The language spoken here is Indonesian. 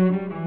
Thank